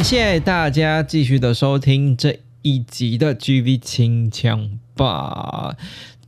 感谢大家继续的收听这一集的 GV 清枪吧。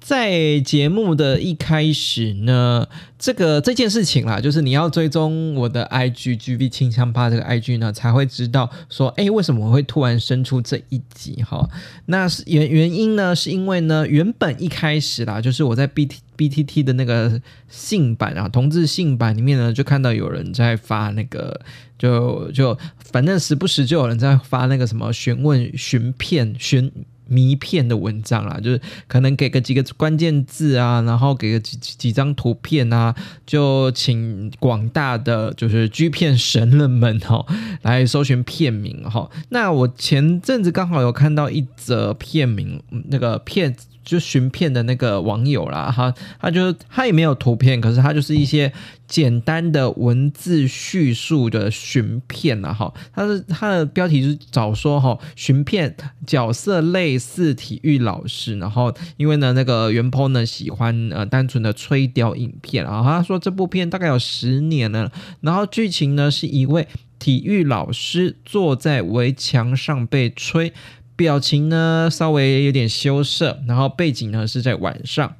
在节目的一开始呢，这个这件事情啦，就是你要追踪我的 IG GV 清枪吧这个 IG 呢，才会知道说，哎，为什么我会突然生出这一集哈？那是原原因呢，是因为呢，原本一开始啦，就是我在 BT BTT 的那个性版啊，同志性版里面呢，就看到有人在发那个，就就反正时不时就有人在发那个什么询问寻片寻。迷片的文章啦，就是可能给个几个关键字啊，然后给个几几张图片啊，就请广大的就是 G 片神人们哈来搜寻片名哈。那我前阵子刚好有看到一则片名，那个片。就寻片的那个网友啦，哈他就他也没有图片，可是他就是一些简单的文字叙述的寻片了哈。他是他的标题是早说哈，寻片角色类似体育老师，然后因为呢那个袁坡呢喜欢呃单纯的吹雕影片啊，他说这部片大概有十年了，然后剧情呢是一位体育老师坐在围墙上被吹。表情呢稍微有点羞涩，然后背景呢是在晚上。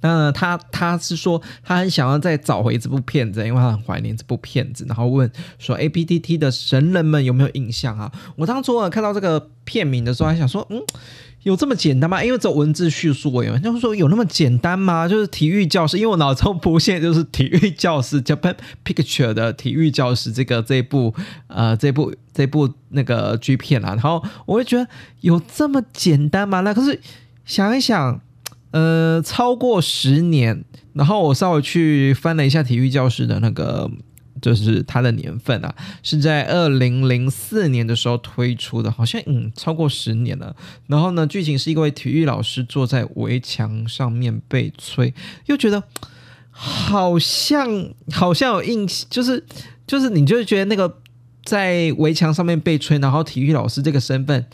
那他他是说他很想要再找回这部片子，因为他很怀念这部片子。然后问说：“A P T T 的神人们有没有印象啊？”我当初看到这个片名的时候，还想说：“嗯，有这么简单吗？”因为这文字叙述，我有就是说有那么简单吗？就是体育教师，因为我脑中浮现就是体育教师 Japan Picture 的体育教师这个这部呃这部这部那个剧片啊。然后我会觉得有这么简单吗？那可是想一想。呃，超过十年，然后我稍微去翻了一下体育教师的那个，就是它的年份啊，是在二零零四年的时候推出的，好像嗯超过十年了。然后呢，剧情是一位体育老师坐在围墙上面被吹，又觉得好像好像有印，就是就是你就觉得那个在围墙上面被吹，然后体育老师这个身份。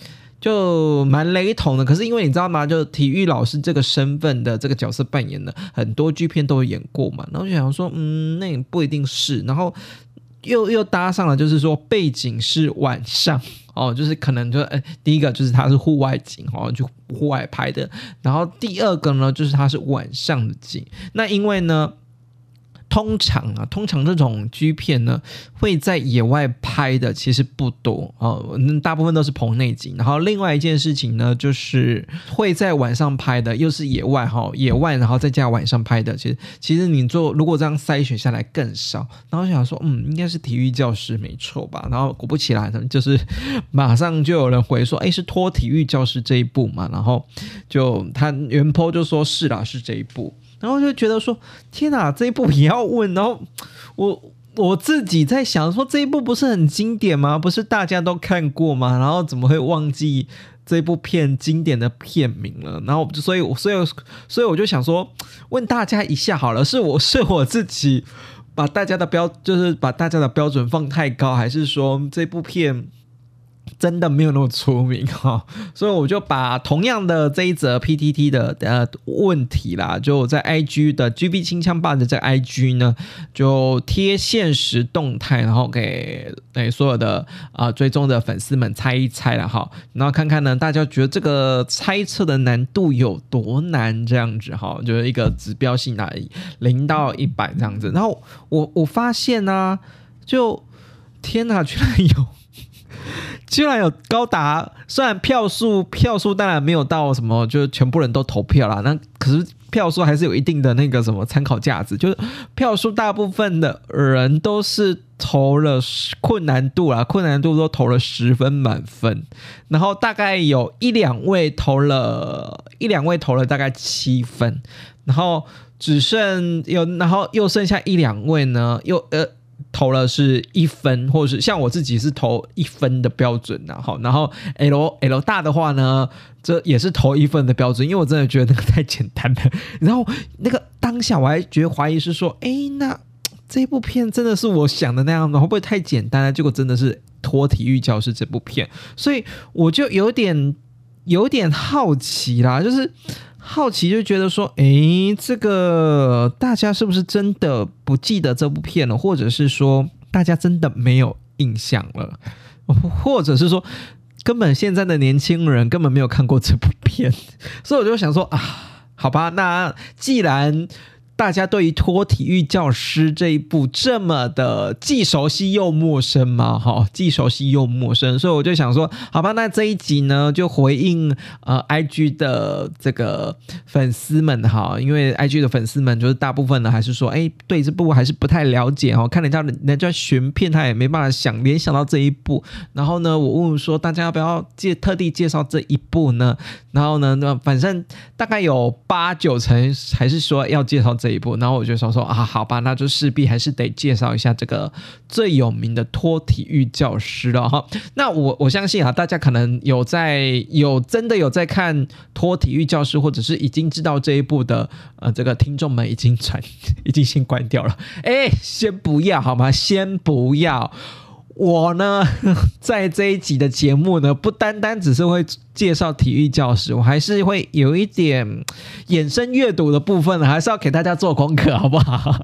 就蛮雷同的，可是因为你知道吗？就体育老师这个身份的这个角色扮演的很多剧片都演过嘛，然后就想说，嗯，那也不一定是，然后又又搭上了，就是说背景是晚上 哦，就是可能就哎，第一个就是它是户外景哦，就户外拍的，然后第二个呢，就是它是晚上的景，那因为呢。通常啊，通常这种剧片呢，会在野外拍的其实不多哦，大部分都是棚内景。然后另外一件事情呢，就是会在晚上拍的，又是野外哈，野外然后再加晚上拍的，其实其实你做如果这样筛选下来更少。然后想说，嗯，应该是体育教师没错吧？然后果不其然呢，就是 马上就有人回说，哎，是托体育教师这一部嘛？然后就他原 po 就说是啦，是这一部。然后就觉得说，天哪，这一部也要问。然后我我自己在想说，这一部不是很经典吗？不是大家都看过吗？然后怎么会忘记这部片经典的片名了？然后所以所以所以我就想说，问大家一下好了，是我 是我自己把大家的标就是把大家的标准放太高，还是说这部片？真的没有那么出名哈，所以我就把同样的这一则 PTT 的呃问题啦，就在 IG 的 GB 清枪霸的这个 IG 呢，就贴现实动态，然后给诶所有的啊追踪的粉丝们猜一猜了哈，然后看看呢大家觉得这个猜测的难度有多难这样子哈，就是一个指标性的零到一百这样子，然后我我发现呢，就天哪，居然有。居然有高达，虽然票数票数当然没有到什么，就是全部人都投票啦。那可是票数还是有一定的那个什么参考价值，就是票数大部分的人都是投了困难度啦，困难度都投了十分满分，然后大概有一两位投了一两位投了大概七分，然后。只剩有，然后又剩下一两位呢，又呃。投了是一分，或者是像我自己是投一分的标准，然后然后 L L 大的话呢，这也是投一分的标准，因为我真的觉得那个太简单了。然后那个当下我还觉得怀疑是说，哎，那这部片真的是我想的那样吗？会不会太简单了？结果真的是脱体育教师这部片，所以我就有点有点好奇啦，就是。好奇就觉得说，诶，这个大家是不是真的不记得这部片了，或者是说大家真的没有印象了，或者是说根本现在的年轻人根本没有看过这部片，所以我就想说啊，好吧，那既然。大家对于托体育教师这一部这么的既熟悉又陌生吗？哈，既熟悉又陌生，所以我就想说，好吧，那这一集呢，就回应呃，IG 的这个粉丝们哈，因为 IG 的粉丝们就是大部分呢，还是说，哎，对这部还是不太了解哦，看人家人家选片，他也没办法想联想到这一部。然后呢，我问说，大家要不要介特地介绍这一部呢？然后呢，那反正大概有八九成还是说要介绍。这一部，然后我就想说啊，好吧，那就势必还是得介绍一下这个最有名的托体育教师了哈。那我我相信啊，大家可能有在有真的有在看托体育教师，或者是已经知道这一部的呃，这个听众们已经传 已经先关掉了。哎，先不要好吗？先不要。我呢，在这一集的节目呢，不单单只是会介绍体育教师，我还是会有一点衍生阅读的部分，还是要给大家做功课，好不好？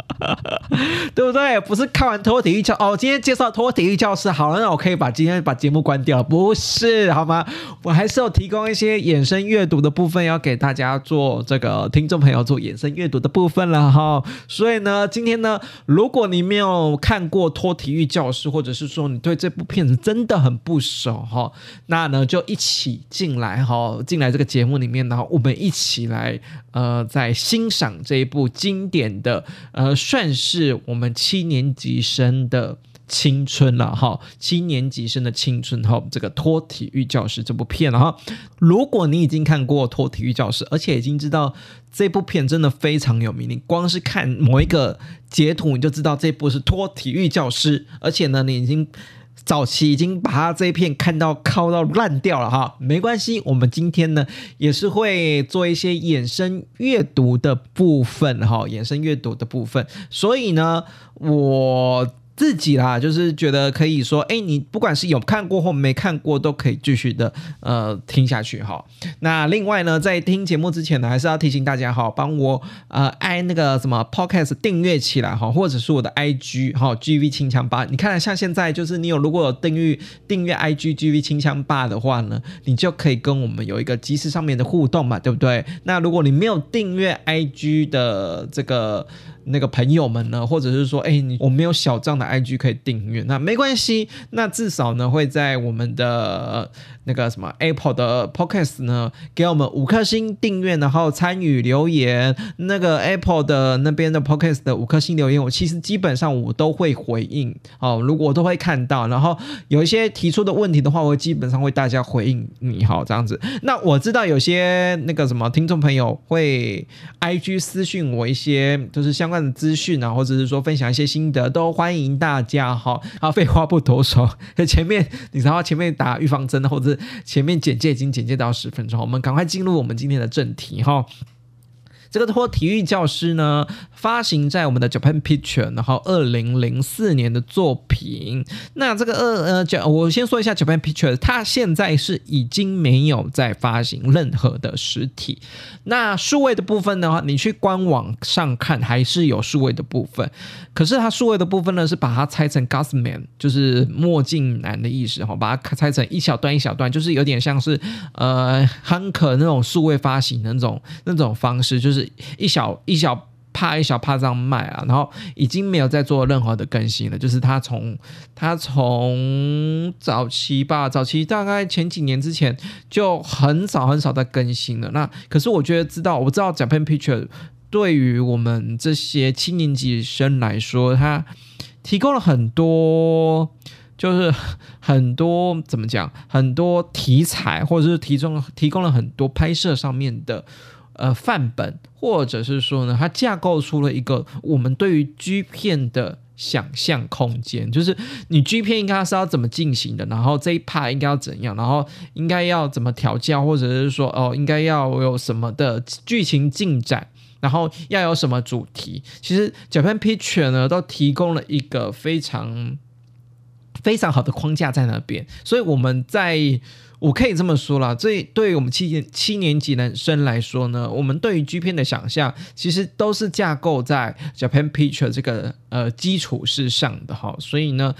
对不对？不是看完托体育教哦，今天介绍托体育教师，好了，那我可以把今天把节目关掉，不是好吗？我还是要提供一些衍生阅读的部分，要给大家做这个听众朋友做衍生阅读的部分了哈。所以呢，今天呢，如果你没有看过托体育教师，或者是说说你对这部片子真的很不熟哈，那呢就一起进来哈，进来这个节目里面，然后我们一起来呃，在欣赏这一部经典的呃，算是我们七年级生的青春了哈，七年级生的青春哈，这个托体育教师这部片了哈。如果你已经看过托体育教师，而且已经知道这部片真的非常有名，你光是看某一个。截图你就知道这部是托体育教师，而且呢，你已经早期已经把它这一片看到靠到烂掉了哈，没关系，我们今天呢也是会做一些衍生阅读的部分哈，衍生阅读的部分，所以呢，我。自己啦，就是觉得可以说，哎，你不管是有看过或没看过，都可以继续的呃听下去哈。那另外呢，在听节目之前呢，还是要提醒大家哈，帮我呃按那个什么 Podcast 订阅起来哈，或者是我的 IG 哈，GV 清枪吧。你看像现在就是你有如果有订阅订阅 IG GV 清枪吧的话呢，你就可以跟我们有一个即时上面的互动嘛，对不对？那如果你没有订阅 IG 的这个。那个朋友们呢，或者是说，哎，你我没有小账的 IG 可以订阅，那没关系，那至少呢会在我们的那个什么 Apple 的 Podcast 呢，给我们五颗星订阅，然后参与留言。那个 Apple 的那边的 Podcast 的五颗星留言，我其实基本上我都会回应哦，如果我都会看到，然后有一些提出的问题的话，我基本上会大家回应你好这样子。那我知道有些那个什么听众朋友会 IG 私讯我一些，就是相关。资讯啊，或者是说分享一些心得，都欢迎大家哈。好，废话不多说，前面你知道前面打预防针，或者前面简介已经简介到十分钟，我们赶快进入我们今天的正题哈。这个托体育教师呢，发行在我们的 Japan Picture，然后二零零四年的作品。那这个二呃，讲我先说一下 Japan Picture，它现在是已经没有在发行任何的实体。那数位的部分的话，你去官网上看还是有数位的部分，可是它数位的部分呢，是把它拆成 Gasman，就是墨镜男的意思哈，把它拆成一小段一小段，就是有点像是呃 Hank 那种数位发行的那种那种方式，就是。一小一小帕一小帕这样卖啊，然后已经没有再做任何的更新了。就是他从他从早期吧，早期大概前几年之前就很少很少在更新了。那可是我觉得知道，我知道 Japan Picture 对于我们这些七年级生来说，它提供了很多，就是很多怎么讲，很多题材，或者是提供提供了很多拍摄上面的。呃范本，或者是说呢，它架构出了一个我们对于 G 片的想象空间，就是你 G 片应该是要怎么进行的，然后这一 part 应该要怎样，然后应该要怎么调教，或者是说哦，应该要有什么的剧情进展。然后要有什么主题？其实 Japan Picture 呢都提供了一个非常非常好的框架在那边，所以我们在我可以这么说了，这对于我们七年七年级男生来说呢，我们对于 G 片的想象其实都是架构在 Japan Picture 这个呃基础之上的哈，所以呢，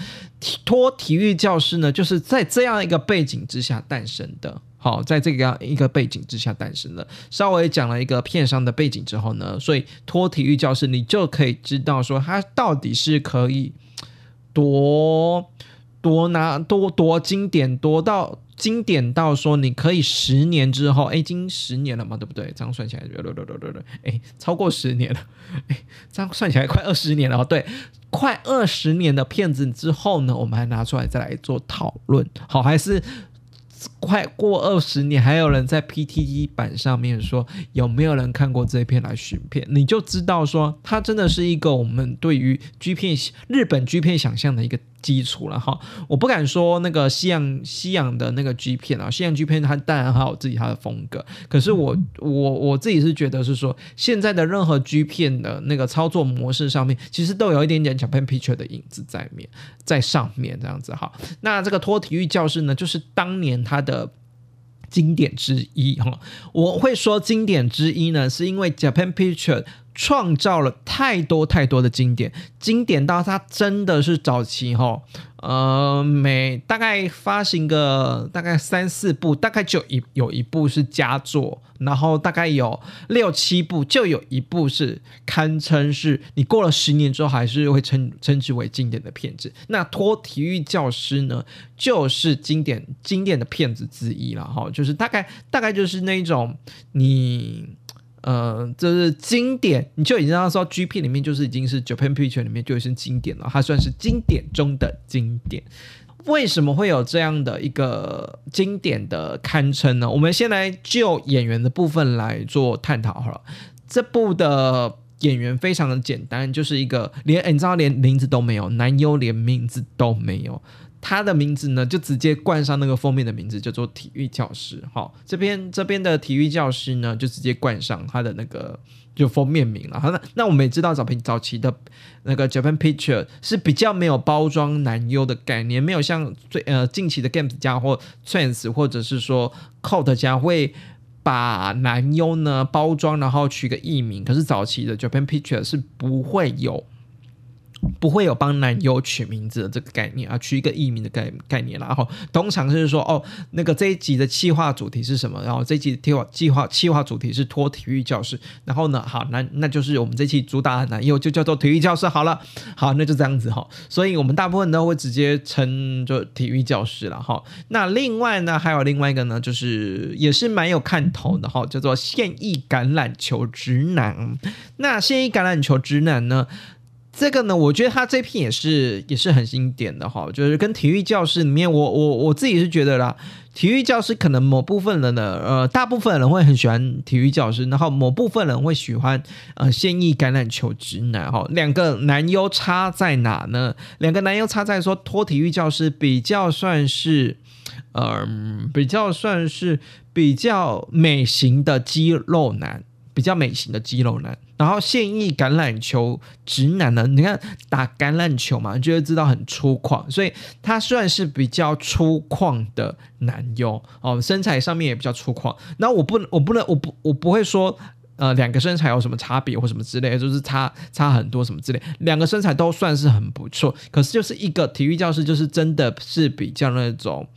托体育教师呢就是在这样一个背景之下诞生的。好，在这个样一个背景之下诞生了。稍微讲了一个片商的背景之后呢，所以托体育教室你就可以知道说，它到底是可以多多拿多多经典，多到经典到说你可以十年之后，哎，已经十年了嘛，对不对？这样算起来，对对对对对，哎，超过十年了，哎，这样算起来快二十年了哦，对，快二十年的片子之后呢，我们还拿出来再来做讨论，好，还是。快过二十年，还有人在 PTT 版上面说有没有人看过这一片来寻片，你就知道说它真的是一个我们对于 G 片日本 G 片想象的一个。基础了哈，我不敢说那个西洋西洋的那个 G 片啊，西洋 G 片它当然还有自己它的风格，可是我我我自己是觉得是说，现在的任何 G 片的那个操作模式上面，其实都有一点点 Japan Picture 的影子在面在上面这样子哈。那这个托体育教室呢，就是当年它的的经典之一哈。我会说经典之一呢，是因为 Japan Picture。创造了太多太多的经典，经典到它真的是早期哈，呃，每大概发行个大概三四部，大概就一有一部是佳作，然后大概有六七部，就有一部是堪称是你过了十年之后还是会称称之为经典的片子。那托体育教师呢，就是经典经典的片子之一了哈，就是大概大概就是那一种你。呃，就是经典，你就已经知道说 G P 里面就是已经是 Japan Picture 里面就已经是经典了，它算是经典中的经典。为什么会有这样的一个经典的堪称呢？我们先来就演员的部分来做探讨好了。这部的演员非常的简单，就是一个连你知道连名字都没有，男优连名字都没有。他的名字呢，就直接冠上那个封面的名字，叫做体育教师。好，这边这边的体育教师呢，就直接冠上他的那个就封面名了。好，那那我们也知道早平早期的那个 Japan Picture 是比较没有包装男优的概念，没有像最呃近期的 Games 家或 Trans 或者是说 Cult 家会把男优呢包装，然后取个艺名。可是早期的 Japan Picture 是不会有。不会有帮男优取名字的这个概念啊，取一个艺名的概概念然后通常是说，哦，那个这一集的企划主题是什么？然后这一集的计划计划企划主题是托体育教室。然后呢，好，那那就是我们这期主打的男优就叫做体育教室。好了，好，那就这样子哈。所以我们大部分都会直接称就体育教室了哈。那另外呢，还有另外一个呢，就是也是蛮有看头的哈，叫做现役橄榄球直男。那现役橄榄球直男呢？这个呢，我觉得他这篇也是也是很经典的哈，就是跟体育教室里面，我我我自己是觉得啦，体育教师可能某部分人呢，呃，大部分人会很喜欢体育教师，然后某部分人会喜欢呃现役橄榄球直男哈，两个男优差在哪呢？两个男优差在说托体育教师比较算是，嗯，比较算是比较美型的肌肉男。比较美型的肌肉男，然后现役橄榄球直男呢？你看打橄榄球嘛，就会知道很粗犷，所以他算是比较粗犷的男优哦，身材上面也比较粗犷。那我不能，我不能，我不，我不会说呃两个身材有什么差别或什么之类，就是差差很多什么之类，两个身材都算是很不错。可是就是一个体育教师，就是真的是比较那种。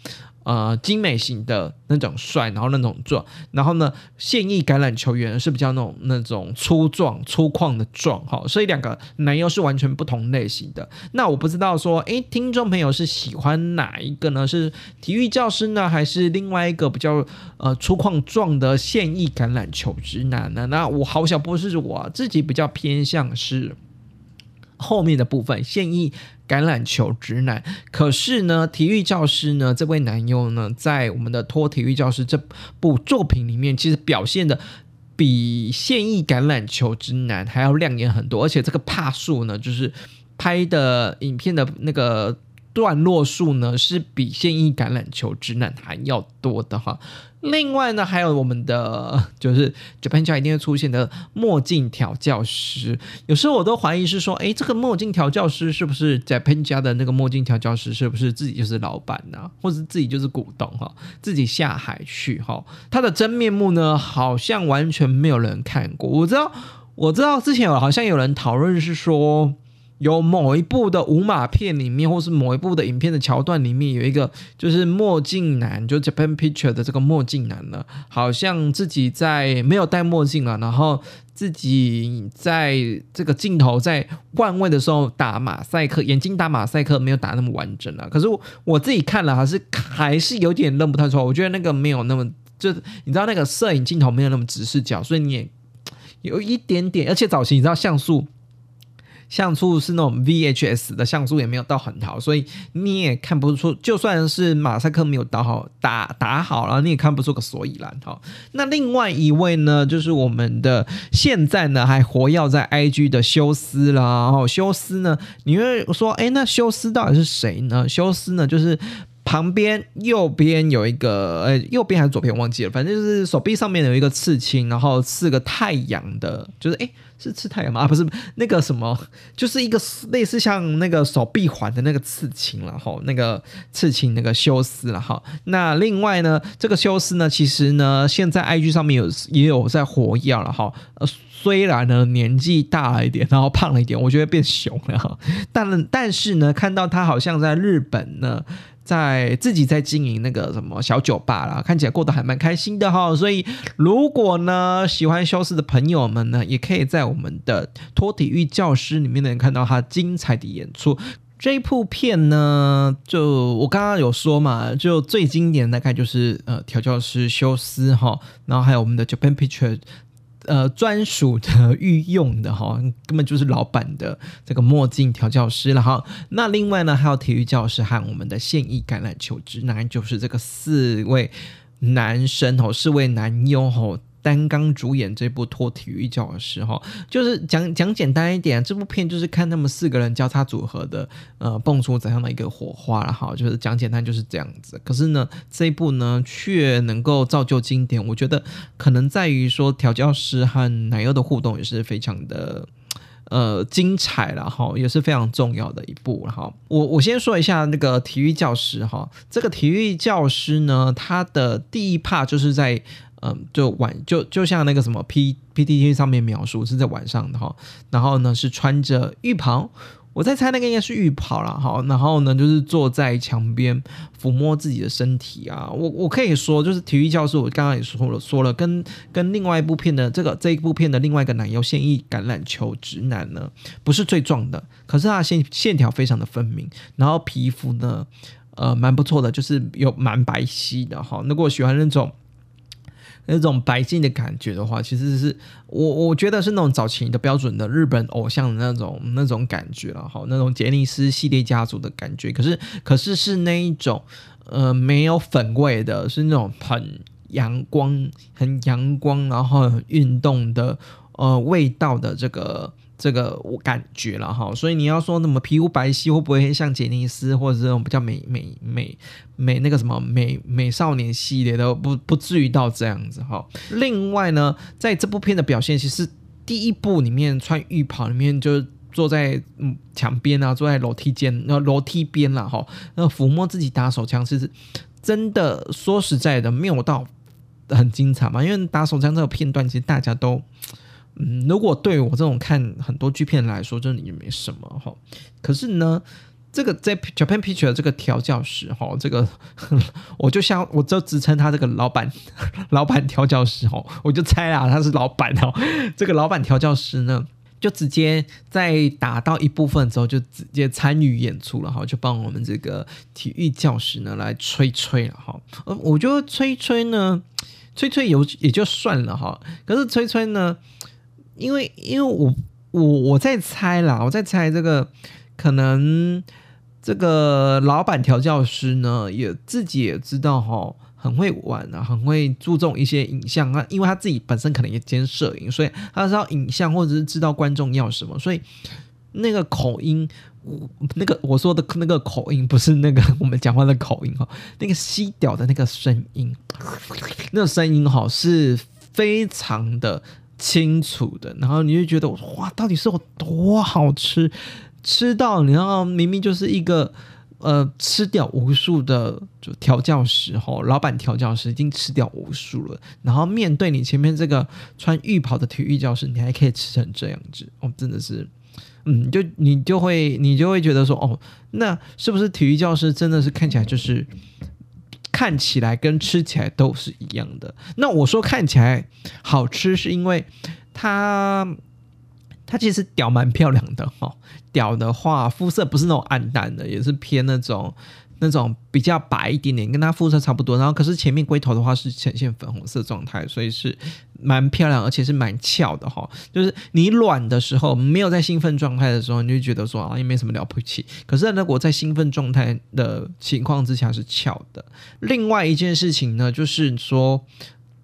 呃，精美型的那种帅，然后那种壮，然后呢，现役橄榄球员是比较那种那种粗壮、粗犷的壮，哈，所以两个男优是完全不同类型的。那我不知道说，诶，听众朋友是喜欢哪一个呢？是体育教师呢，还是另外一个比较呃粗犷壮的现役橄榄球直男呢？那我好小不是我自己比较偏向是后面的部分，现役。橄榄球直男，可是呢，体育教师呢，这位男优呢，在我们的托体育教师这部作品里面，其实表现的比现役橄榄球直男还要亮眼很多，而且这个帕数呢，就是拍的影片的那个。段落数呢是比现役橄榄球直男还要多的哈。另外呢，还有我们的就是 Japan 家一定会出现的墨镜调教师。有时候我都怀疑是说，哎，这个墨镜调教师是不是 Japan 家的那个墨镜调教师？是不是自己就是老板呢？或者自己就是股东哈？自己下海去哈？他的真面目呢，好像完全没有人看过。我知道，我知道之前有好像有人讨论是说。有某一部的五马片里面，或是某一部的影片的桥段里面，有一个就是墨镜男，就 Japan Picture 的这个墨镜男呢，好像自己在没有戴墨镜了，然后自己在这个镜头在换位的时候打马赛克，眼睛打马赛克没有打那么完整啊。可是我自己看了还是还是有点认不太出来，我觉得那个没有那么，就你知道那个摄影镜头没有那么直视角，所以你也有一点点，而且早期你知道像素。像素是那种 VHS 的像素，也没有到很好，所以你也看不出。就算是马赛克没有打好，打打好了，你也看不出个所以然。哈，那另外一位呢，就是我们的现在呢还活跃在 IG 的休斯啦。然后，休斯呢，你会说，哎，那休斯到底是谁呢？休斯呢，就是旁边右边有一个，呃，右边还是左边忘记了，反正就是手臂上面有一个刺青，然后刺个太阳的，就是哎。是刺太阳吗？啊，不是那个什么，就是一个类似像那个手臂环的那个刺青了哈，那个刺青那个修斯了哈。那另外呢，这个修斯呢，其实呢，现在 IG 上面有也有在活跃了哈。呃，虽然呢年纪大了一点，然后胖了一点，我觉得变熊了哈。但但是呢，看到他好像在日本呢。在自己在经营那个什么小酒吧啦，看起来过得还蛮开心的哈。所以如果呢喜欢修斯的朋友们呢，也可以在我们的托体育教师里面能看到他精彩的演出。这一部片呢，就我刚刚有说嘛，就最经典大概就是呃调教师修斯哈，然后还有我们的 Japan Picture。呃，专属的御用的哈，根本就是老板的这个墨镜调教师了哈。那另外呢，还有体育教师和我们的现役橄榄球直男，就是这个四位男生哦，四位男优哦。单刚主演这部托体育教师哈，就是讲讲简单一点，这部片就是看他们四个人交叉组合的，呃，蹦出怎样的一个火花了哈，就是讲简单就是这样子。可是呢，这一部呢却能够造就经典，我觉得可能在于说调教师和奶油的互动也是非常的呃精彩了哈，也是非常重要的一部哈。我我先说一下那个体育教师哈，这个体育教师呢，他的第一趴就是在。嗯，就晚就就像那个什么 P P T T 上面描述是在晚上的哈，然后呢是穿着浴袍，我在猜那个应该是浴袍了哈，然后呢就是坐在墙边抚摸自己的身体啊，我我可以说就是体育教师，我刚刚也说了说了，跟跟另外一部片的这个这一部片的另外一个男优现役橄榄球直男呢，不是最壮的，可是他线线条非常的分明，然后皮肤呢呃蛮不错的，就是有蛮白皙的哈，如果喜欢那种。那种白净的感觉的话，其实是我我觉得是那种早期的标准的日本偶像的那种那种感觉了哈，那种杰尼斯系列家族的感觉。可是可是是那一种呃没有粉味的，是那种很阳光、很阳光，然后很运动的呃味道的这个。这个我感觉了哈，所以你要说那么皮肤白皙会不会像杰尼斯或者这种比较美美美美那个什么美美少年系列的不不至于到这样子哈。另外呢，在这部片的表现，其实第一部里面穿浴袍里面就坐在墙边啊，坐在楼梯间那楼梯边了哈，那抚摸自己打手枪，其实真的说实在的没有到很精彩嘛，因为打手枪这个片段其实大家都。嗯，如果对我这种看很多剧片来说，真的也没什么哈。可是呢，这个在 Japan Picture 这个调教师哈，这个我就像我就直称他这个老板，老板调教师哈，我就猜啦，他是老板哦。这个老板调教师呢，就直接在打到一部分之后，就直接参与演出了哈，就帮我们这个体育教师呢来吹吹了哈。呃，我觉得吹吹呢，吹吹有也就算了哈，可是吹吹呢。因为，因为我我我在猜啦，我在猜这个可能这个老板调教师呢，也自己也知道哈，很会玩啊，很会注重一些影像啊，因为他自己本身可能也兼摄影，所以他知道影像或者是知道观众要什么，所以那个口音，那个我说的那个口音不是那个我们讲话的口音哈，那个吸屌的那个声音，那个声音哈是非常的清楚的，然后你就觉得哇，到底是有多好吃，吃到你知道明明就是一个。呃，吃掉无数的就调教师哈，老板调教师已经吃掉无数了。然后面对你前面这个穿浴袍的体育教师，你还可以吃成这样子哦，真的是，嗯，就你就会你就会觉得说，哦，那是不是体育教师真的是看起来就是看起来跟吃起来都是一样的？那我说看起来好吃，是因为它。它其实屌蛮漂亮的哈，屌的话肤色不是那种暗淡的，也是偏那种那种比较白一点点，跟它肤色差不多。然后可是前面龟头的话是呈现粉红色状态，所以是蛮漂亮，而且是蛮翘的哈。就是你软的时候，没有在兴奋状态的时候，你就觉得说啊也没什么了不起。可是那果在兴奋状态的情况之下是翘的。另外一件事情呢，就是说。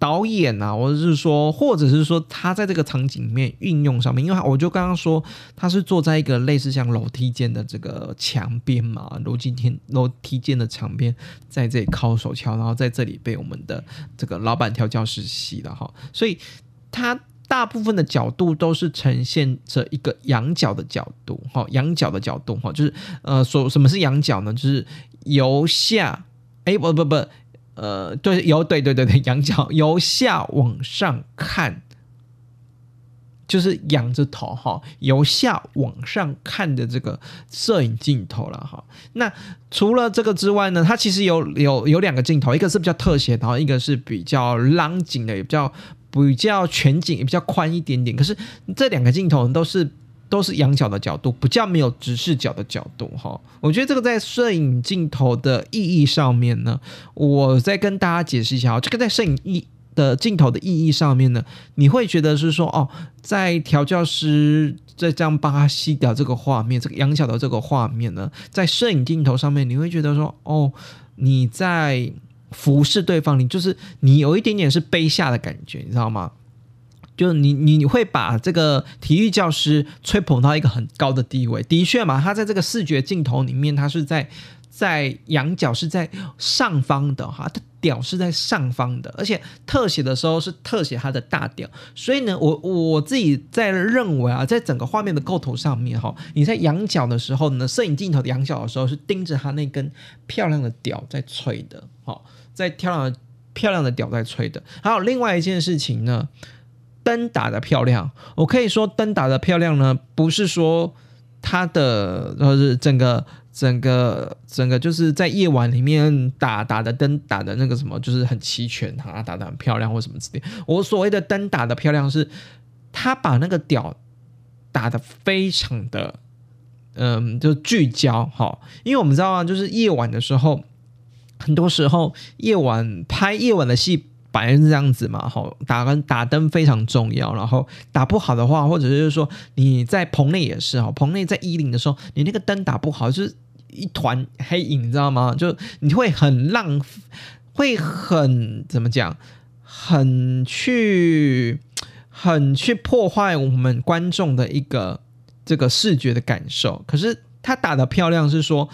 导演啊，或者是说，或者是说，他在这个场景里面运用上面，因为我就刚刚说，他是坐在一个类似像楼梯间的这个墙边嘛，楼梯间楼梯间的墙边，在这里靠手敲，然后在这里被我们的这个老板调教实习了哈，所以他大部分的角度都是呈现着一个仰角的角度，哈，仰角的角度，哈，就是呃，所什么是仰角呢？就是由下，哎，不不不。呃，对，由对对对对，仰角由下往上看，就是仰着头哈，由下往上看的这个摄影镜头了哈。那除了这个之外呢，它其实有有有两个镜头，一个是比较特写，然后一个是比较浪景的，也比较比较全景，也比较宽一点点。可是这两个镜头都是。都是仰角的角度，不叫没有直视角的角度哈。我觉得这个在摄影镜头的意义上面呢，我再跟大家解释一下啊。这个在摄影意的镜头的意义上面呢，你会觉得是说哦，在调教师这样帮他吸掉这个画面，这个仰角的这个画面呢，在摄影镜头上面，你会觉得说哦，你在服侍对方，你就是你有一点点是卑下的感觉，你知道吗？就是你你会把这个体育教师吹捧到一个很高的地位，的确嘛，他在这个视觉镜头里面，他是在在仰角是在上方的哈，他屌是在上方的，而且特写的时候是特写他的大屌，所以呢，我我自己在认为啊，在整个画面的构图上面哈，你在仰角的时候呢，摄影镜头仰角的时候是盯着他那根漂亮的屌在吹的，好，在漂亮漂亮的屌在吹的，还有另外一件事情呢。灯打的漂亮，我可以说灯打的漂亮呢，不是说它的，就是整个整个整个就是在夜晚里面打打的灯打的那个什么，就是很齐全哈，打的很漂亮或什么之类。我所谓的灯打的漂亮，是他把那个屌打的非常的，嗯，就聚焦哈，因为我们知道啊，就是夜晚的时候，很多时候夜晚拍夜晚的戏。本来是这样子嘛，吼，打灯打灯非常重要，然后打不好的话，或者是说你在棚内也是哈，棚内在衣领的时候，你那个灯打不好，就是一团黑影，你知道吗？就你会很浪费，会很怎么讲，很去很去破坏我们观众的一个这个视觉的感受。可是他打的漂亮，是说。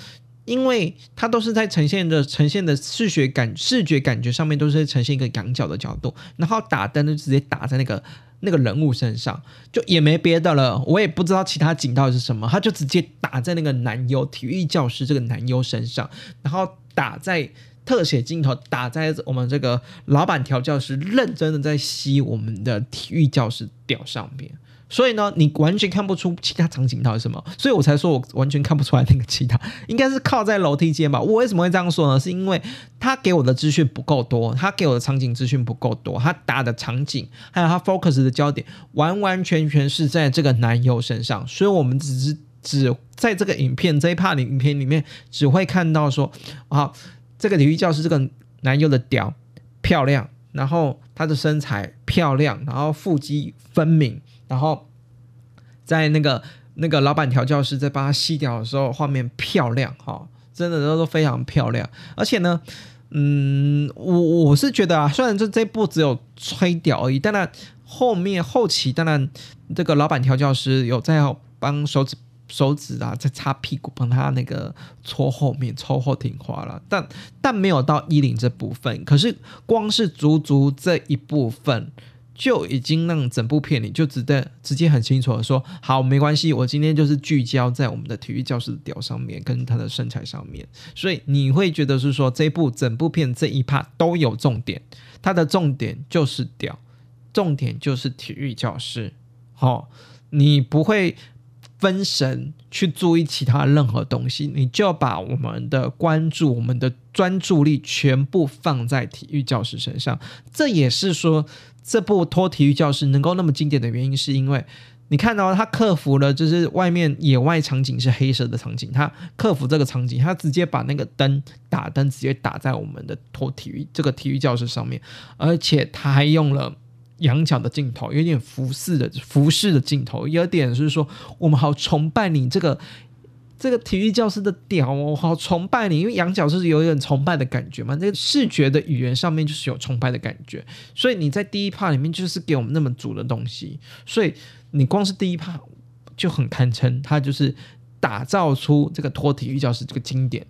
因为它都是在呈现的呈现的视觉感视觉感觉上面都是呈现一个仰角的角度，然后打灯就直接打在那个那个人物身上，就也没别的了，我也不知道其他景到底是什么，他就直接打在那个男优体育教师这个男优身上，然后打在特写镜头打在我们这个老板调教师认真的在吸我们的体育教师屌上面。所以呢，你完全看不出其他场景到底什么，所以我才说我完全看不出来那个其他应该是靠在楼梯间吧。我为什么会这样说呢？是因为他给我的资讯不够多，他给我的场景资讯不够多，他打的场景还有他 focus 的焦点完完全全是在这个男友身上，所以我们只是只在这个影片这一 part 的影片里面只会看到说啊，这个体育教师这个男友的屌漂亮，然后他的身材漂亮，然后腹肌分明。然后，在那个那个老板调教师在帮他吸掉的时候，画面漂亮哈，真的都都非常漂亮。而且呢，嗯，我我是觉得啊，虽然这这部只有吹掉而已，当然后面后期当然这个老板调教师有在帮手指手指啊在擦屁股，帮他那个搓后面抽后挺滑了，但但没有到衣领这部分。可是光是足足这一部分。就已经让整部片里就直接直接很清楚的说，好，没关系，我今天就是聚焦在我们的体育教师的屌上面，跟他的身材上面，所以你会觉得是说这部整部片这一 part 都有重点，它的重点就是屌，重点就是体育教师，好，你不会分神去注意其他任何东西，你就把我们的关注、我们的专注力全部放在体育教师身上，这也是说。这部托体育教师能够那么经典的原因，是因为你看到他克服了，就是外面野外场景是黑色的场景，他克服这个场景，他直接把那个灯打灯直接打在我们的托体育这个体育教室上面，而且他还用了仰角的镜头，有点俯视的俯视的镜头，有点是说我们好崇拜你这个。这个体育教师的屌哦，好崇拜你，因为羊角就是有点崇拜的感觉嘛。这个视觉的语言上面就是有崇拜的感觉，所以你在第一 part 里面就是给我们那么足的东西，所以你光是第一 part 就很堪称，它就是打造出这个托体育教师这个经典。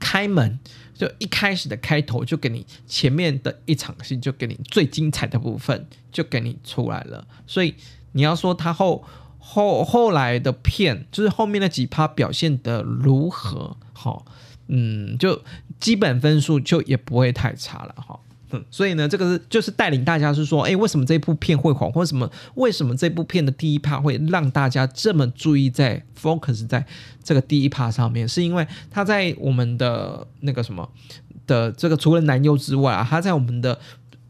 开门就一开始的开头就给你前面的一场戏，就给你最精彩的部分就给你出来了，所以你要说他后。后后来的片就是后面那几趴表现的如何？哈，嗯，就基本分数就也不会太差了哈。嗯，所以呢，这个是就是带领大家是说，哎，为什么这部片会火？或什么？为什么这部片的第一趴会让大家这么注意在 focus 在这个第一趴上面？是因为他在我们的那个什么的这个除了男优之外啊，他在我们的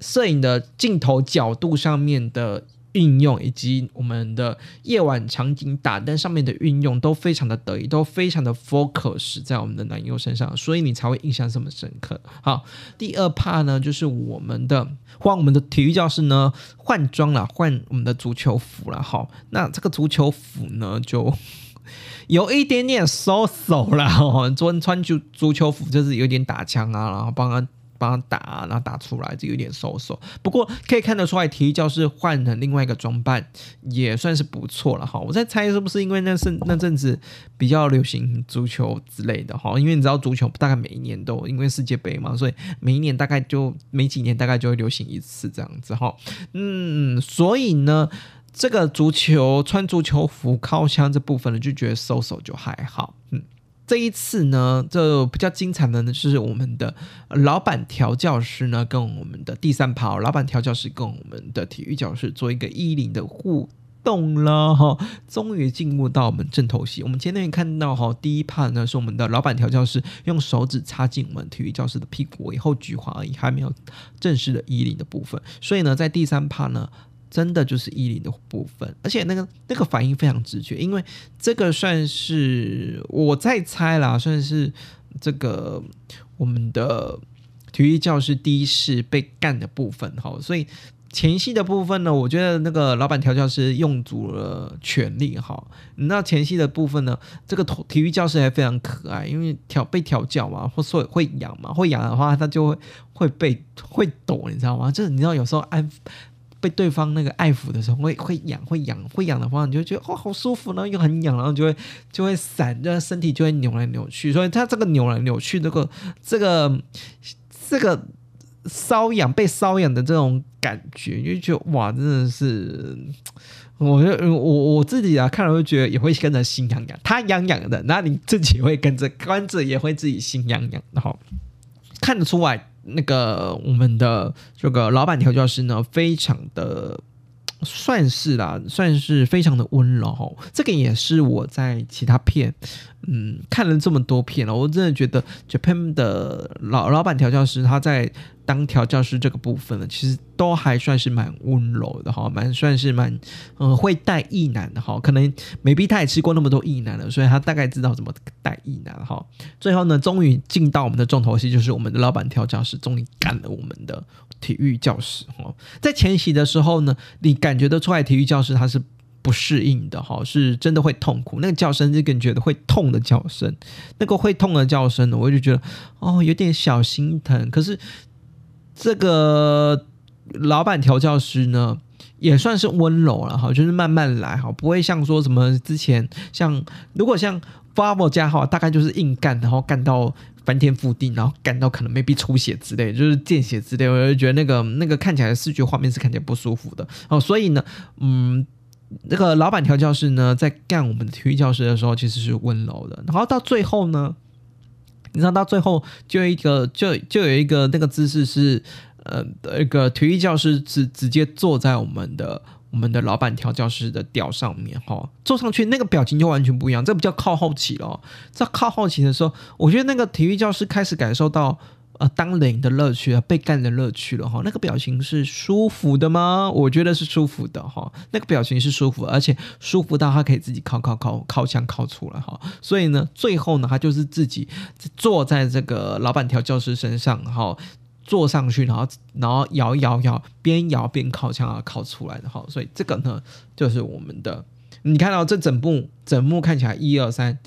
摄影的镜头角度上面的。运用以及我们的夜晚场景打灯上面的运用都非常的得意，都非常的 focus 在我们的男优身上，所以你才会印象这么深刻。好，第二 part 呢，就是我们的换我们的体育教室呢换装了，换我们的足球服了。好，那这个足球服呢就 有一点点收手了。昨天穿足足球服就是有点打枪啊，然后帮他。帮他打，然后打出来就有点收手。不过可以看得出来，体育教室换了另外一个装扮，也算是不错了哈。我在猜是不是因为那是那阵子比较流行足球之类的哈？因为你知道足球大概每一年都因为世界杯嘛，所以每一年大概就每几年大概就会流行一次这样子哈。嗯，所以呢，这个足球穿足球服靠枪这部分呢，就觉得收手就还好。嗯。这一次呢，这比较精彩的呢，是我们的老板调教师呢，跟我们的第三跑老板调教师跟我们的体育教师做一个一零的互动了哈，终于进入到我们正头戏。我们前面看到哈，第一 part 呢是我们的老板调教师用手指插进我们体育教师的屁股以后菊花而已，还没有正式的一零的部分。所以呢，在第三 part 呢。真的就是衣领的部分，而且那个那个反应非常直觉，因为这个算是我在猜啦，算是这个我们的体育教师第一次被干的部分哈，所以前戏的部分呢，我觉得那个老板调教师用足了全力哈。那前戏的部分呢，这个体育教师还非常可爱，因为调被调教嘛，或说会痒嘛，会痒的话，他就会会被会抖，你知道吗？就是你知道有时候安。被对方那个爱抚的时候，会会痒，会痒，会痒的话，你就觉得哦，好舒服，然后又很痒，然后就会就会散，就身体就会扭来扭去。所以它这个扭来扭去，这个这个这个瘙痒被瘙痒的这种感觉，就觉得哇，真的是，我就我我自己啊，看了会觉得也会跟着心痒痒，他痒痒的，那你自己会跟着观者也会自己心痒痒，然后看得出来。那个我们的这个老板调教师呢，非常的算是啦，算是非常的温柔。这个也是我在其他片，嗯，看了这么多片了，我真的觉得 Japan 的老老板调教师他在。当调教师这个部分呢，其实都还算是蛮温柔的哈，蛮算是蛮嗯会带意男的哈。可能 maybe 他也吃过那么多意男了，所以他大概知道怎么带意男哈。最后呢，终于进到我们的重头戏，就是我们的老板调教师终于干了我们的体育教师哈。在前期的时候呢，你感觉得出来体育教师他是不适应的哈，是真的会痛苦。那个叫声就感觉得会痛的叫声，那个会痛的叫声呢，我就觉得哦，有点小心疼。可是这个老板调教师呢，也算是温柔了哈，就是慢慢来哈，不会像说什么之前像如果像 Bravo 加哈，大概就是硬干，然后干到。翻天覆地，然后干到可能 maybe 出血之类，就是见血之类，我就觉得那个那个看起来视觉画面是看起来不舒服的哦。所以呢，嗯，那个老板调教师呢，在干我们的体育教师的时候，其实是温柔的。然后到最后呢，你知道到最后就一个就就有一个那个姿势是，呃，一个体育教师直直接坐在我们的。我们的老板调教师的调上面哈，坐上去那个表情就完全不一样，这不叫靠后期了。在靠后期的时候，我觉得那个体育教师开始感受到呃当领的乐趣啊，被干的乐趣了哈。那个表情是舒服的吗？我觉得是舒服的哈。那个表情是舒服，而且舒服到他可以自己靠靠靠靠墙靠出来哈。所以呢，最后呢，他就是自己坐在这个老板调教师身上哈。坐上去，然后然后摇摇摇，边摇边靠枪啊，靠出来的哈，所以这个呢，就是我们的。你看到这整部整幕看起来一二三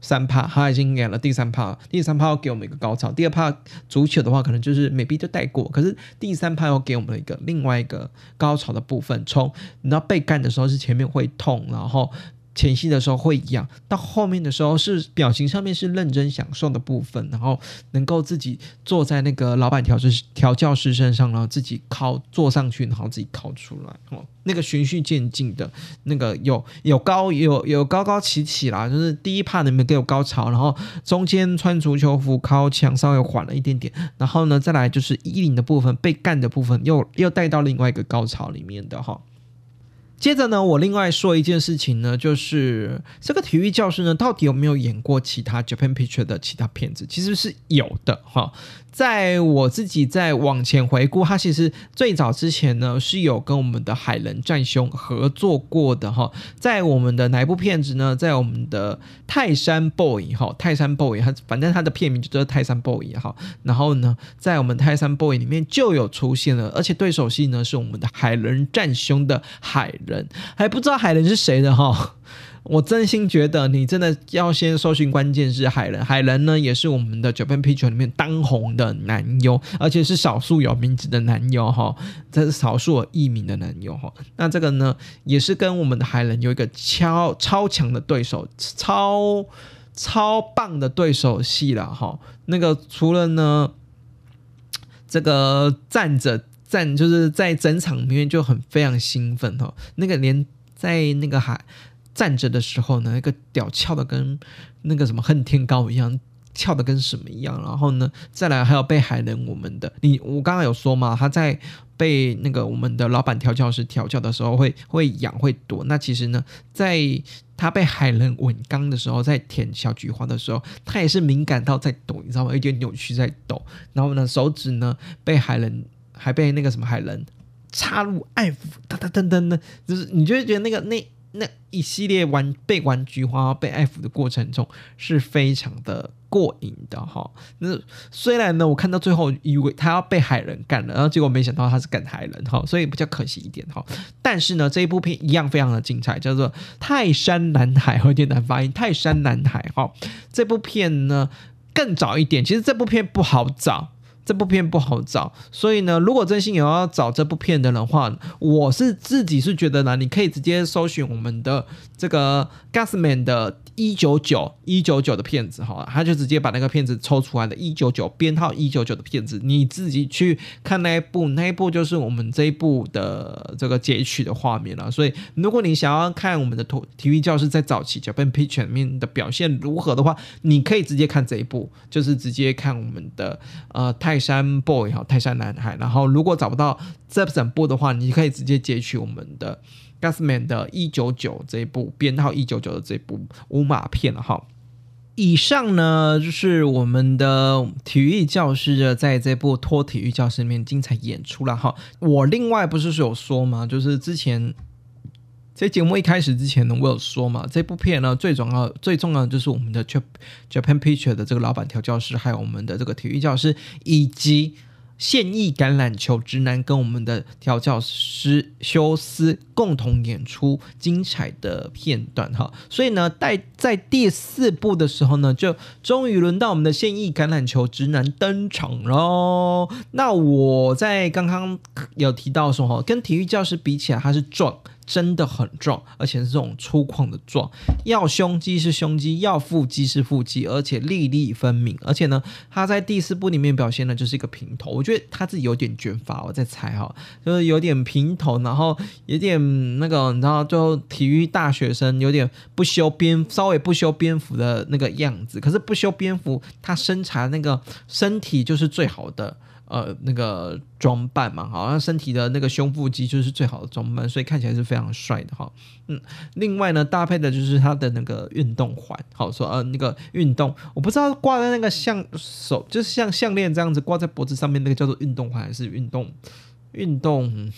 三帕，他已经演了第三帕，第三帕要给我们一个高潮，第二帕足球的话可能就是美 e 就带过，可是第三帕要给我们一个另外一个高潮的部分。从你知道被干的时候是前面会痛，然后。前戏的时候会痒，到后面的时候是表情上面是认真享受的部分，然后能够自己坐在那个老板调师调教师身上，然后自己靠坐上去，然后自己靠出来，哦，那个循序渐进的，那个有有高有有高高起起啦，就是第一趴里面给我高潮，然后中间穿足球服靠墙稍微缓了一点点，然后呢再来就是衣领的部分被干的部分又又带到另外一个高潮里面的哈。接着呢，我另外说一件事情呢，就是这个体育教师呢，到底有没有演过其他 Japan Picture 的其他片子？其实是有的哈。在我自己在往前回顾，他其实最早之前呢是有跟我们的海伦战兄合作过的哈。在我们的哪一部片子呢？在我们的泰山 boy 哈，泰山 boy，他反正他的片名就叫泰山 boy 哈。然后呢，在我们泰山 boy 里面就有出现了，而且对手戏呢是我们的海伦战兄的海，人还不知道海人是谁的哈。我真心觉得你真的要先搜寻关键是海人，海人呢也是我们的 Japan Picture 里面当红的男优，而且是少数有名字的男优哈，这是少数有艺名的男优哈。那这个呢也是跟我们的海人有一个超超强的对手，超超棒的对手戏了哈。那个除了呢这个站着站就是在整场里面就很非常兴奋哈，那个连在那个海。站着的时候呢，那个屌翘的跟那个什么恨天高一样，翘的跟什么一样。然后呢，再来还有被海人我们的你，我刚刚有说嘛，他在被那个我们的老板调教师调教的时候会会痒会躲。那其实呢，在他被海人吻刚的时候，在舔小菊花的时候，他也是敏感到在抖，你知道吗？有点扭曲在抖。然后呢，手指呢被海人还被那个什么海人插入爱抚，噔噔噔噔噔，就是你就会觉得那个那。那一系列玩被玩菊花被爱抚的过程中是非常的过瘾的哈。那虽然呢，我看到最后以为他要被海人干了，然后结果没想到他是干海人哈，所以比较可惜一点哈。但是呢，这一部片一样非常的精彩，叫做《泰山南海》，有点难发音，《泰山南海》哈。这部片呢更早一点，其实这部片不好找。这部片不好找，所以呢，如果真心有要找这部片的人话，我是自己是觉得呢，你可以直接搜寻我们的这个 Gasman 的。一九九一九九的片子哈，他就直接把那个片子抽出来的，一九九编号一九九的片子，你自己去看那一部，那一部就是我们这一部的这个截取的画面了。所以，如果你想要看我们的体体育教师在早期《Japan Picture》里面的表现如何的话，你可以直接看这一部，就是直接看我们的呃泰山 boy 哈，泰山男孩。然后，如果找不到这整部的话，你可以直接截取我们的。Gasman 的《一九九》这一部编号一九九的这部五马片哈。以上呢就是我们的体育教师的在这部脱体育教师里面精彩演出了哈。我另外不是有说吗？就是之前在节目一开始之前呢，我有说嘛，这部片呢最重要最重要的就是我们的 Japan Picture 的这个老板调教师，还有我们的这个体育教师以及。现役橄榄球直男跟我们的调教师休斯共同演出精彩的片段哈，所以呢，带在第四部的时候呢，就终于轮到我们的现役橄榄球直男登场喽。那我在刚刚有提到说哈，跟体育教师比起来，他是壮。真的很壮，而且是这种粗犷的壮，要胸肌是胸肌，要腹肌是腹肌，而且粒粒分明。而且呢，他在第四部里面表现的就是一个平头，我觉得他自己有点卷发，我在猜哈，就是有点平头，然后有点那个，你知道，就体育大学生有点不修边，稍微不修边幅的那个样子。可是不修边幅，他身材那个身体就是最好的。呃，那个装扮嘛，好像身体的那个胸腹肌就是最好的装扮，所以看起来是非常帅的哈。嗯，另外呢，搭配的就是他的那个运动环，好说呃，那个运动，我不知道挂在那个项手，就是像项链这样子挂在脖子上面那个叫做运动环还是运动运动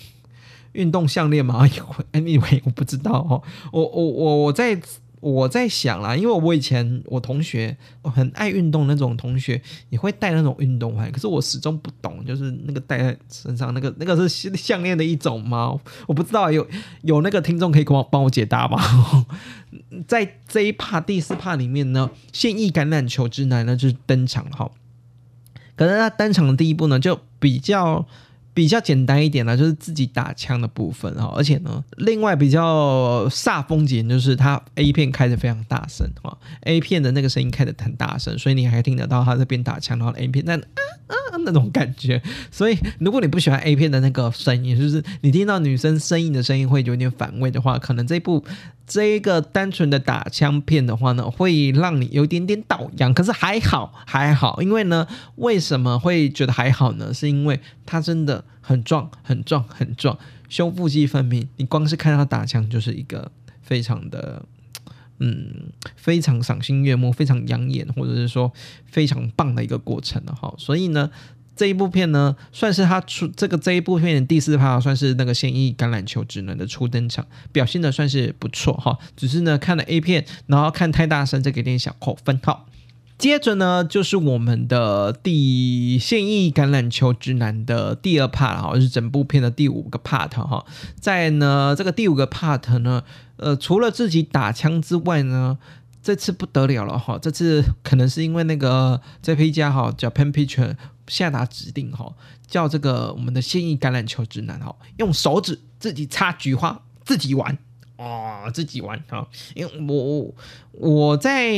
运动项链吗？Anyway，我不知道哦。我我我我在。我在想啦，因为我以前我同学我很爱运动那种同学也会戴那种运动环，可是我始终不懂，就是那个戴在身上那个那个是项链的一种吗？我不知道，有有那个听众可以给我帮我解答吗？在这一趴第四趴里面呢，现役橄榄球之男呢就是登场哈，可是他登场的第一步呢就比较。比较简单一点呢，就是自己打枪的部分哈，而且呢，另外比较煞风景就是它 A 片开的非常大声哈，A 片的那个声音开的很大声，所以你还听得到他在边打枪，然后 A 片在啊啊那种感觉。所以如果你不喜欢 A 片的那个声音，就是你听到女生声音的声音会有点反胃的话，可能这部。这一个单纯的打枪片的话呢，会让你有点点倒洋，可是还好还好，因为呢，为什么会觉得还好呢？是因为他真的很壮很壮很壮，胸腹肌分明，你光是看他打枪就是一个非常的，嗯，非常赏心悦目、非常养眼，或者是说非常棒的一个过程了哈。所以呢。这一部片呢，算是他出这个这一部片的第四趴，算是那个现役橄榄球职能的初登场，表现的算是不错哈。只是呢，看了 A 片，然后看太大声，再给点小扣分哈。接着呢，就是我们的第现役橄榄球直男的第二 part 哈，是整部片的第五个 part 哈。在呢这个第五个 part 呢，呃，除了自己打枪之外呢，这次不得了了哈。这次可能是因为那个 JP 家哈叫 Pen Picture。下达指令哈，叫这个我们的现役橄榄球直男哈，用手指自己插菊花，自己玩啊，自己玩啊。因为我我在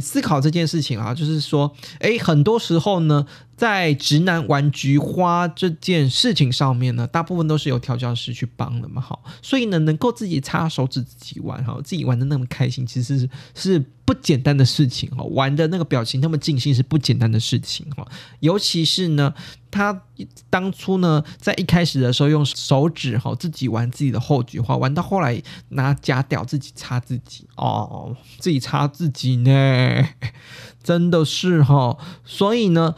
思考这件事情啊，就是说，哎，很多时候呢。在直男玩菊花这件事情上面呢，大部分都是由调教师去帮的嘛，好，所以呢，能够自己擦手指自己玩，哈，自己玩的那么开心，其实是是不简单的事情，哈，玩的那个表情那么尽兴是不简单的事情，哈，尤其是呢，他当初呢，在一开始的时候用手指哈自己玩自己的后菊花，玩到后来拿假屌自己擦自己，哦，自己擦自己呢，真的是哈，所以呢。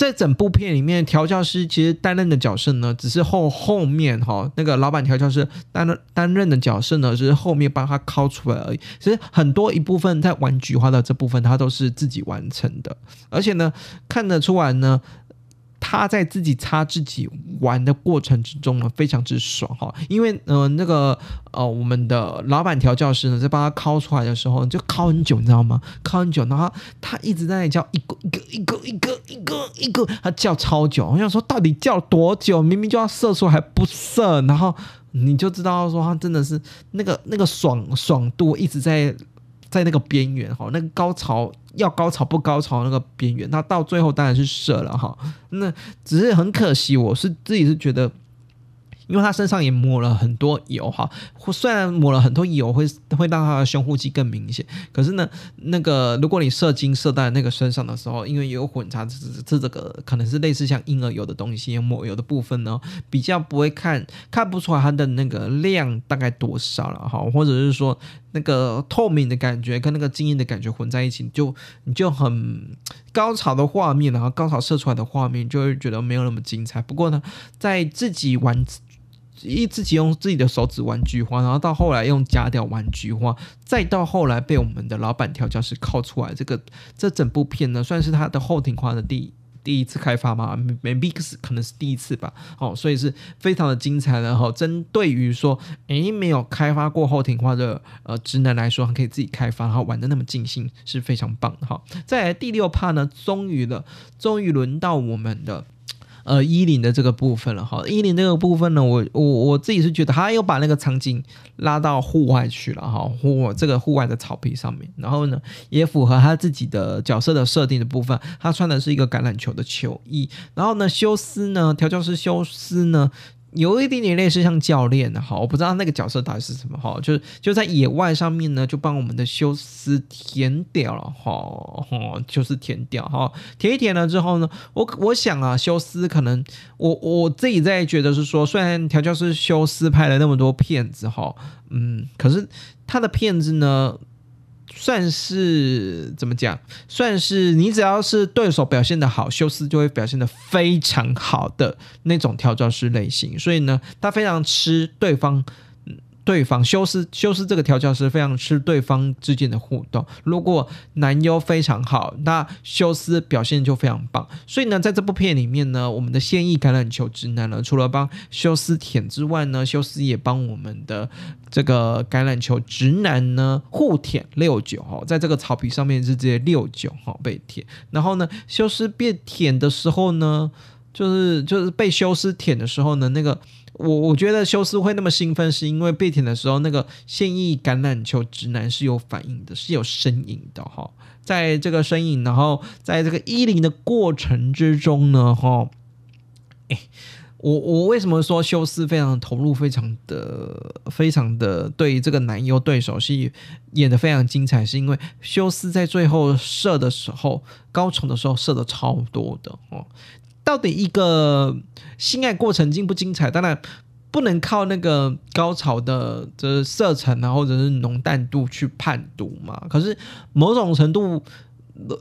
在整部片里面，调教师其实担任的角色呢，只是后后面哈那个老板调教师担任担任的角色呢，只是后面帮他抠出来而已。其实很多一部分在玩菊花的这部分，他都是自己完成的，而且呢，看得出来呢。他在自己擦自己玩的过程之中呢，非常之爽哈，因为呃那个呃我们的老板调教师呢，在帮他敲出来的时候，就敲很久，你知道吗？敲很久，然后他一直在那里叫一个一个一个一个一个一个，他叫超久。我想说，到底叫多久？明明就要射出还不射，然后你就知道说他真的是那个那个爽爽度一直在。在那个边缘哈，那个高潮要高潮不高潮那个边缘，他到最后当然是射了哈，那只是很可惜，我是自己是觉得。因为他身上也抹了很多油哈，虽然抹了很多油会会让他的胸腹肌更明显，可是呢，那个如果你射精射在那个身上的时候，因为有混杂这这这个可能是类似像婴儿油的东西，抹油的部分呢，比较不会看看不出来它的那个量大概多少了哈，或者是说那个透明的感觉跟那个晶莹的感觉混在一起，就你就很高潮的画面，然后高潮射出来的画面就会觉得没有那么精彩。不过呢，在自己玩。一自己用自己的手指玩菊花，然后到后来用假掉玩菊花，再到后来被我们的老板调教师靠出来，这个这整部片呢，算是他的后庭花的第第一次开发嘛，maybe 可能是第一次吧，哦，所以是非常的精彩的哈。针对于说，诶，没有开发过后庭花的呃直男来说，可以自己开发，然后玩的那么尽兴，是非常棒的哈。再来第六趴呢，终于了，终于轮到我们的。呃，衣领的这个部分了哈，衣领这个部分呢，我我我自己是觉得他又把那个场景拉到户外去了哈，户这个户外的草皮上面，然后呢，也符合他自己的角色的设定的部分，他穿的是一个橄榄球的球衣，然后呢，休斯呢，调教师休斯呢。有一点点类似像教练的哈，我不知道那个角色到底是什么哈，就是就在野外上面呢，就帮我们的修斯填掉了哈，哈，就是填掉哈，填一填了之后呢，我我想啊，修斯可能我我自己在觉得是说，虽然调教师修斯拍了那么多片子哈，嗯，可是他的片子呢。算是怎么讲？算是你只要是对手表现的好，休斯就会表现的非常好的那种调教式类型。所以呢，他非常吃对方。对方修斯修斯这个调教师非常吃对方之间的互动。如果男优非常好，那修斯表现就非常棒。所以呢，在这部片里面呢，我们的现役橄榄球直男呢，除了帮修斯舔之外呢，修斯也帮我们的这个橄榄球直男呢互舔六九哈，在这个草皮上面是直接六九哈被舔。然后呢，修斯被舔的时候呢，就是就是被修斯舔的时候呢，那个。我我觉得修斯会那么兴奋，是因为被舔的时候，那个现役橄榄球直男是有反应的，是有身影的哈。在这个身影，然后在这个衣领的过程之中呢，哈，哎，我我为什么说修斯非常投入，非常的非常的对这个男优对手是演的非常精彩，是因为修斯在最后射的时候，高潮的时候射的超多的哦。到底一个性爱过程精不精彩？当然不能靠那个高潮的这色程啊，或者是浓淡度去判读嘛。可是某种程度。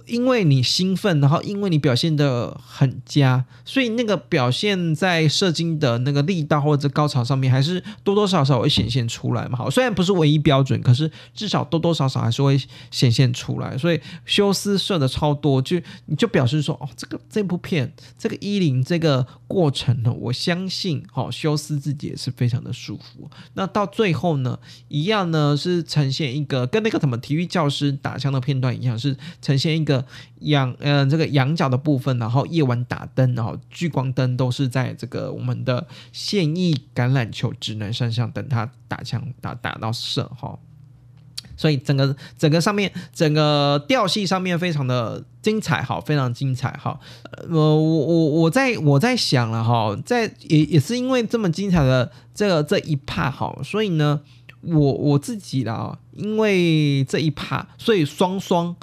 因为你兴奋，然后因为你表现的很佳，所以那个表现在射精的那个力道或者高潮上面，还是多多少少会显现出来嘛。好，虽然不是唯一标准，可是至少多多少少还是会显现出来。所以修斯射的超多，就你就表示说，哦，这个这部片这个衣领这个过程呢，我相信，哦，修斯自己也是非常的舒服。那到最后呢，一样呢是呈现一个跟那个什么体育教师打枪的片段一样，是呈现。一个仰呃这个仰角的部分，然后夜晚打灯，然后聚光灯都是在这个我们的现役橄榄球直男身上，等他打枪打打到射哈，所以整个整个上面整个调戏上面非常的精彩哈，非常精彩哈。呃，我我我在我在想了哈，在也也是因为这么精彩的这个这一趴哈，所以呢，我我自己啦，因为这一趴所以双双。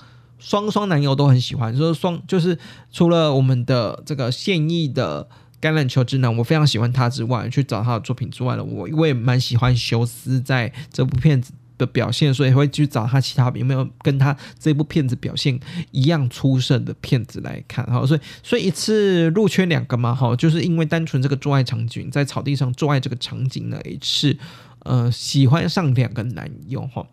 双双男友都很喜欢，说双就是除了我们的这个现役的橄榄球之男，我非常喜欢他之外，去找他的作品之外呢，我我也蛮喜欢修斯在这部片子的表现，所以会去找他其他有没有跟他这部片子表现一样出色的片子来看，哈，所以所以一次入圈两个嘛，哈，就是因为单纯这个做爱场景，在草地上做爱这个场景呢，也是呃喜欢上两个男友哈，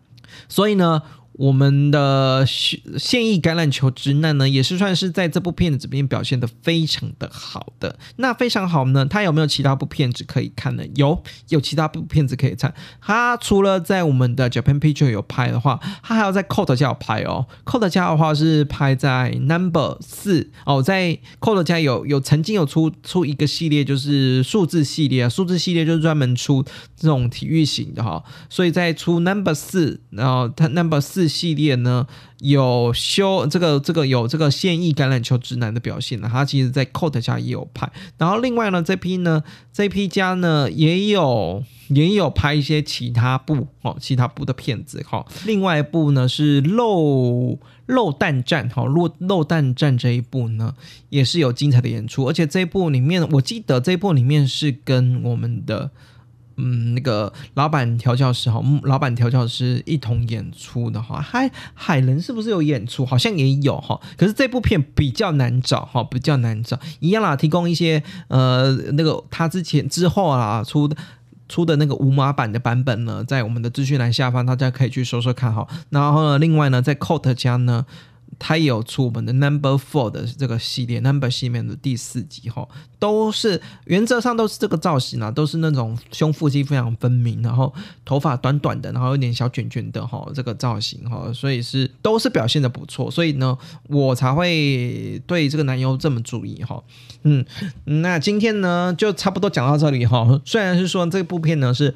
所以呢。我们的现役橄榄球直男呢，也是算是在这部片子这边表现的非常的好的。那非常好呢，他有没有其他部片子可以看呢？有，有其他部片子可以看。他除了在我们的 Japan Picture 有拍的话，他还要在 Code 家有拍哦。Code 家的话是拍在 Number 四哦，在 Code 家有有曾经有出出一个系列，就是数字系列，数字系列就是专门出这种体育型的哈。所以在出 Number 四，然后他 Number 四。系列呢有修这个这个有这个现役橄榄球直男的表现呢，他其实在 Coat 家也有拍，然后另外呢这批呢这批家呢也有也有拍一些其他部哦其他部的片子哈，另外一部呢是漏漏弹战哈漏漏弹战这一部呢也是有精彩的演出，而且这一部里面我记得这一部里面是跟我们的。嗯，那个老板调教师哈，老板调教师一同演出的话，海海伦是不是有演出？好像也有哈。可是这部片比较难找哈，比较难找。一样啦，提供一些呃，那个他之前之后啊出的出的那个无码版的版本呢，在我们的资讯栏下方，大家可以去搜搜看哈。然后呢，另外呢，在 Coat 家呢。它也有出我们的 Number Four 的这个系列，Number 系列的第四集哈，都是原则上都是这个造型啊，都是那种胸腹肌非常分明，然后头发短短的，然后有点小卷卷的哈，这个造型哈，所以是都是表现的不错，所以呢，我才会对这个男优这么注意哈。嗯，那今天呢就差不多讲到这里哈，虽然是说这部片呢是。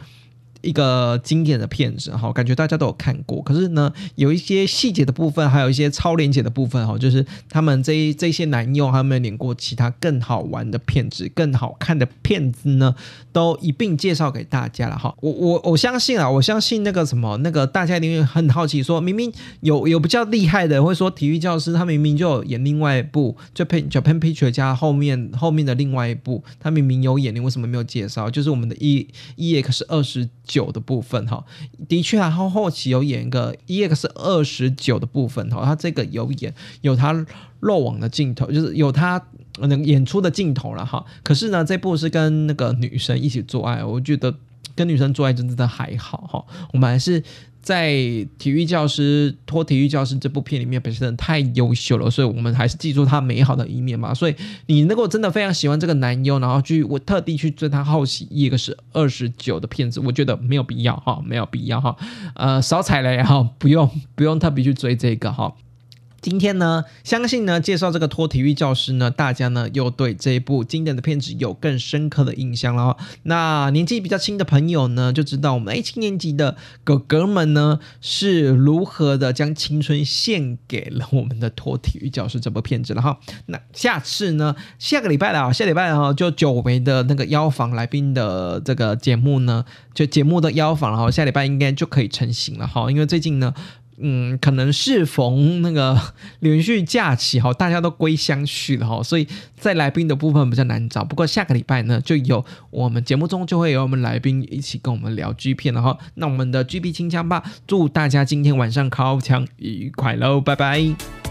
一个经典的片子哈，感觉大家都有看过。可是呢，有一些细节的部分，还有一些超连接的部分哈，就是他们这这些男优他们演过其他更好玩的片子、更好看的片子呢，都一并介绍给大家了哈。我我我相信啊，我相信那个什么那个大家一定很好奇，说明明有有比较厉害的，会说体育教师他明明就有演另外一部，就配 Japan Picture 加后面后面的另外一部，他明明有演，你为什么没有介绍？就是我们的 E E X 二十。九的部分哈，的确啊，后后期有演一个 EX 二十九的部分哈，他这个有演有他漏网的镜头，就是有他那个演出的镜头了哈。可是呢，这部是跟那个女生一起做爱，我觉得跟女生做爱真的还好哈，我们还是。在体育教师脱体育教师这部片里面本身太优秀了，所以我们还是记住他美好的一面嘛。所以你能够真的非常喜欢这个男优，然后去我特地去追他好奇一个是二十九的片子，我觉得没有必要哈，没有必要哈，呃，少踩雷哈，不用不用特别去追这个哈。今天呢，相信呢，介绍这个托体育教师呢，大家呢又对这一部经典的片子有更深刻的印象了。那年纪比较轻的朋友呢，就知道我们哎七年级的哥哥们呢是如何的将青春献给了我们的托体育教师这部片子了哈。那下次呢，下个礼拜了，下礼拜哈就久违的那个邀访来宾的这个节目呢，就节目的邀访，然后下礼拜应该就可以成型了哈。因为最近呢。嗯，可能适逢那个 连续假期哈，大家都归乡去了哈，所以在来宾的部分比较难找。不过下个礼拜呢，就有我们节目中就会有我们来宾一起跟我们聊 G 片了哈。那我们的 G B 清枪吧，祝大家今天晚上烤枪愉快喽，拜拜。